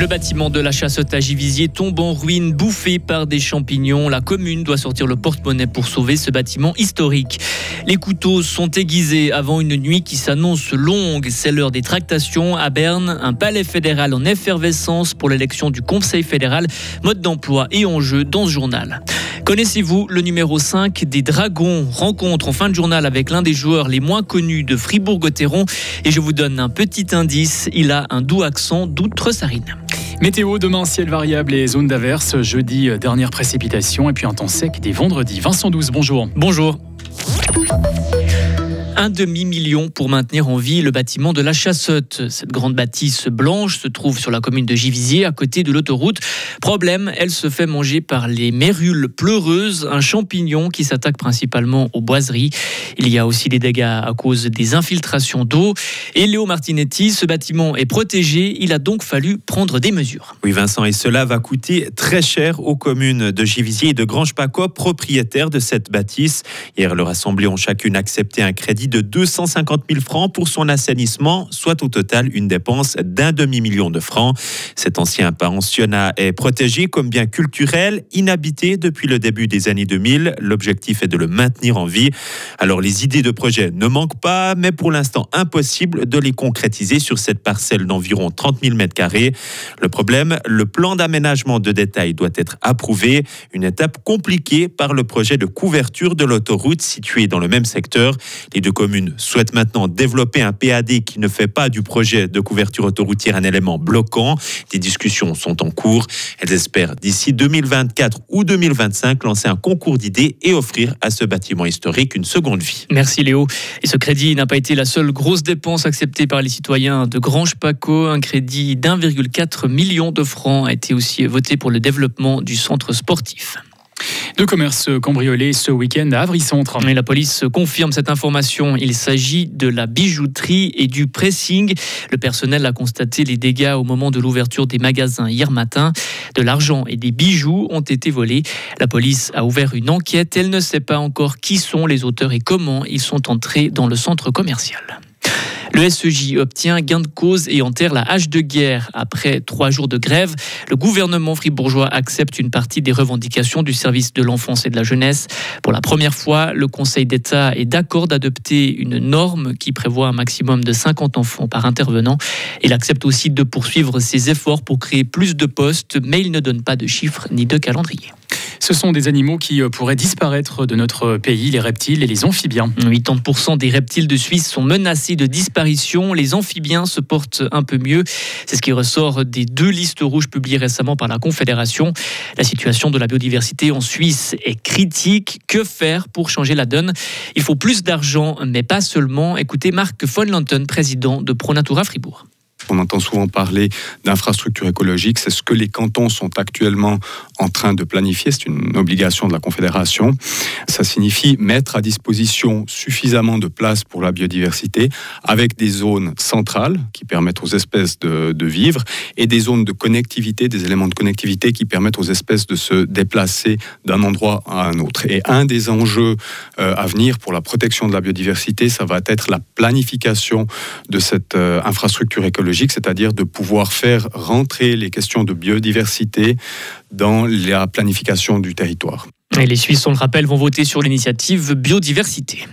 Le bâtiment de la chasseute à Givisier tombe en ruine, bouffé par des champignons. La commune doit sortir le porte-monnaie pour sauver ce bâtiment historique. Les couteaux sont aiguisés avant une nuit qui s'annonce longue. C'est l'heure des tractations à Berne, un palais fédéral en effervescence pour l'élection du Conseil fédéral. Mode d'emploi et enjeux dans ce journal. Connaissez-vous le numéro 5 des Dragons? Rencontre en fin de journal avec l'un des joueurs les moins connus de Fribourg-Gotteron. Et je vous donne un petit indice, il a un doux accent d'outre-sarine. Météo, demain, ciel variable et zone d'averse. Jeudi, dernière précipitation. Et puis un temps sec dès vendredi. Vincent 12, bonjour. Bonjour un demi-million pour maintenir en vie le bâtiment de la Chassotte. Cette grande bâtisse blanche se trouve sur la commune de Givisier, à côté de l'autoroute. Problème, elle se fait manger par les mérules pleureuses, un champignon qui s'attaque principalement aux boiseries. Il y a aussi des dégâts à cause des infiltrations d'eau. Et Léo Martinetti, ce bâtiment est protégé. Il a donc fallu prendre des mesures. Oui, Vincent, et cela va coûter très cher aux communes de Givisier et de Grange-Paco, propriétaires de cette bâtisse. Hier, leur assemblée ont chacune accepté un crédit de 250 000 francs pour son assainissement, soit au total une dépense d'un demi-million de francs. Cet ancien pensionnat est protégé comme bien culturel, inhabité depuis le début des années 2000. L'objectif est de le maintenir en vie. Alors les idées de projet ne manquent pas, mais pour l'instant impossible de les concrétiser sur cette parcelle d'environ 30 000 m2. Le problème, le plan d'aménagement de détail doit être approuvé, une étape compliquée par le projet de couverture de l'autoroute située dans le même secteur. Les deux commune souhaite maintenant développer un PAD qui ne fait pas du projet de couverture autoroutière un élément bloquant. Des discussions sont en cours. Elles espèrent d'ici 2024 ou 2025 lancer un concours d'idées et offrir à ce bâtiment historique une seconde vie. Merci Léo. Et ce crédit n'a pas été la seule grosse dépense acceptée par les citoyens de Grange Paco. Un crédit d'1,4 million de francs a été aussi voté pour le développement du centre sportif. Deux commerces cambriolés ce week-end à Avry-Centre. la police confirme cette information. Il s'agit de la bijouterie et du pressing. Le personnel a constaté les dégâts au moment de l'ouverture des magasins hier matin. De l'argent et des bijoux ont été volés. La police a ouvert une enquête. Elle ne sait pas encore qui sont les auteurs et comment ils sont entrés dans le centre commercial. Le SEJ obtient gain de cause et enterre la hache de guerre. Après trois jours de grève, le gouvernement fribourgeois accepte une partie des revendications du service de l'enfance et de la jeunesse. Pour la première fois, le Conseil d'État est d'accord d'adopter une norme qui prévoit un maximum de 50 enfants par intervenant. Il accepte aussi de poursuivre ses efforts pour créer plus de postes, mais il ne donne pas de chiffres ni de calendrier. Ce sont des animaux qui euh, pourraient disparaître de notre pays, les reptiles et les amphibiens. 80% des reptiles de Suisse sont menacés de disparition. Les amphibiens se portent un peu mieux. C'est ce qui ressort des deux listes rouges publiées récemment par la Confédération. La situation de la biodiversité en Suisse est critique. Que faire pour changer la donne? Il faut plus d'argent, mais pas seulement. Écoutez Marc von Lanten, président de Pronatura Fribourg. On entend souvent parler d'infrastructures écologiques. C'est ce que les cantons sont actuellement en train de planifier. C'est une obligation de la Confédération. Ça signifie mettre à disposition suffisamment de place pour la biodiversité avec des zones centrales qui permettent aux espèces de, vivre et des zones de connectivité, des éléments de connectivité qui permettent aux espèces de se déplacer d'un endroit à un autre. Et un des enjeux euh, à venir pour la protection de la biodiversité, ça va être la planification de cette euh, infrastructure écologique c'est-à-dire de pouvoir faire rentrer les questions de biodiversité dans la planification du territoire. Et les Suisses, on le rappelle, vont voter sur l'initiative biodiversité.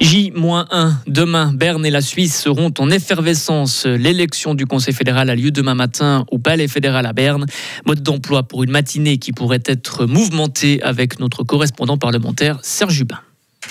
J-1. Demain, Berne et la Suisse seront en effervescence. L'élection du Conseil fédéral a lieu demain matin au Palais fédéral à Berne. Mode d'emploi pour une matinée qui pourrait être mouvementée avec notre correspondant parlementaire Serge Jubin.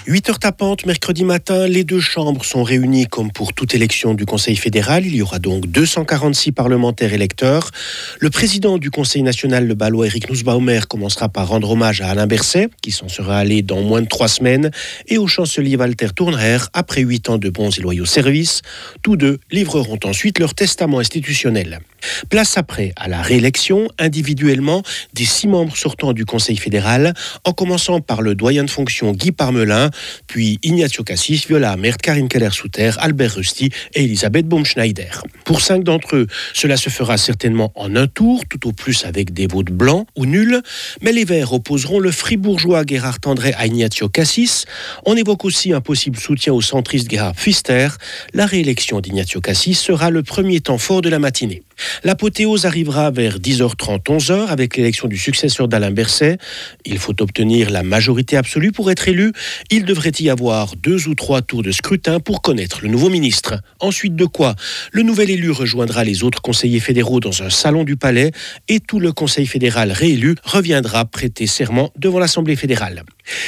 8 heures tapantes, mercredi matin, les deux chambres sont réunies comme pour toute élection du Conseil fédéral. Il y aura donc 246 parlementaires électeurs. Le président du Conseil national, le balois Eric Nussbaumer, commencera par rendre hommage à Alain Berset, qui s'en sera allé dans moins de trois semaines, et au chancelier Walter Tourner, après huit ans de bons et loyaux services. Tous deux livreront ensuite leur testament institutionnel. Place après à la réélection individuellement des six membres sortants du Conseil fédéral, en commençant par le doyen de fonction Guy Parmelin, puis Ignacio Cassis, Viola Amert, Karine Keller-Souter, Albert Rusty et Elisabeth Baumschneider. Pour cinq d'entre eux, cela se fera certainement en un tour, tout au plus avec des votes blancs ou nuls, mais les Verts opposeront le fribourgeois Gerhard André à Ignacio Cassis. On évoque aussi un possible soutien au centriste Gerhard Pfister. La réélection d'Ignacio Cassis sera le premier temps fort de la matinée. L'apothéose arrivera vers 10h30, 11h avec l'élection du successeur d'Alain Berset. Il faut obtenir la majorité absolue pour être élu. Il devrait y avoir deux ou trois tours de scrutin pour connaître le nouveau ministre. Ensuite de quoi Le nouvel élu rejoindra les autres conseillers fédéraux dans un salon du palais et tout le conseil fédéral réélu reviendra prêter serment devant l'Assemblée fédérale.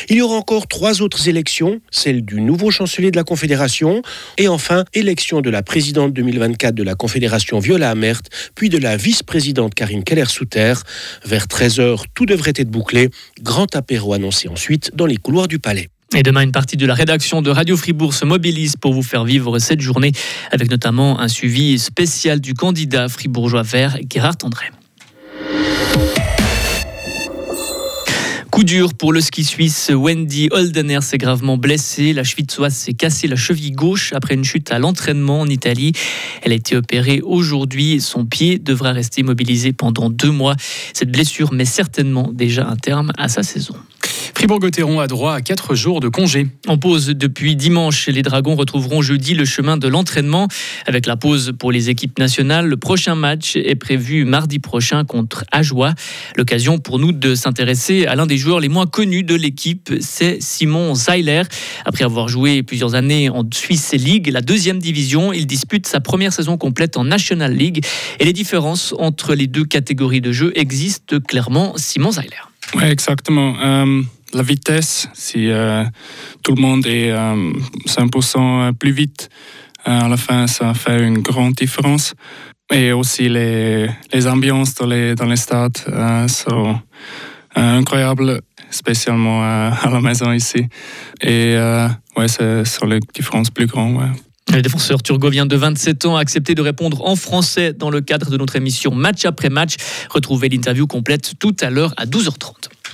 Il y aura encore trois autres élections, celle du nouveau chancelier de la Confédération et enfin élection de la présidente 2024 de la Confédération Viola Amert, puis de la vice-présidente Karine Keller-Souter. Vers 13h, tout devrait être bouclé. Grand apéro annoncé ensuite dans les couloirs du palais. Et demain, une partie de la rédaction de Radio Fribourg se mobilise pour vous faire vivre cette journée, avec notamment un suivi spécial du candidat fribourgeois vert, Gérard André. Coup dur pour le ski suisse. Wendy Holdener s'est gravement blessée. La cheville s'est cassée la cheville gauche après une chute à l'entraînement en Italie. Elle a été opérée aujourd'hui. Son pied devra rester immobilisé pendant deux mois. Cette blessure met certainement déjà un terme à sa saison. Fribourg-Gotteron a droit à 4 jours de congé. En pause depuis dimanche, les Dragons retrouveront jeudi le chemin de l'entraînement. Avec la pause pour les équipes nationales, le prochain match est prévu mardi prochain contre Ajoie. L'occasion pour nous de s'intéresser à l'un des joueurs les moins connus de l'équipe, c'est Simon Zeiler. Après avoir joué plusieurs années en Swiss League, la deuxième division, il dispute sa première saison complète en National League. Et les différences entre les deux catégories de jeu existent clairement. Simon Zeiler. Oui, exactement. Euh, la vitesse, si euh, tout le monde est 5% euh, plus vite, à la fin, ça fait une grande différence. Et aussi les, les ambiances dans les, dans les stades sont incroyables, spécialement à la maison ici. Et ouais, ce sont les différences plus grandes. Le défenseur turgovien de 27 ans a accepté de répondre en français dans le cadre de notre émission Match après match. Retrouvez l'interview complète tout à l'heure à 12h30.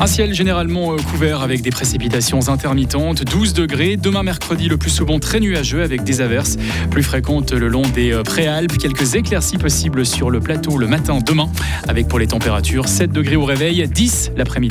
Un ciel généralement euh, couvert avec des précipitations intermittentes, 12 degrés. Demain mercredi, le plus souvent très nuageux avec des averses plus fréquentes le long des euh, préalpes. Quelques éclaircies possibles sur le plateau le matin demain, avec pour les températures 7 degrés au réveil, 10 l'après-midi.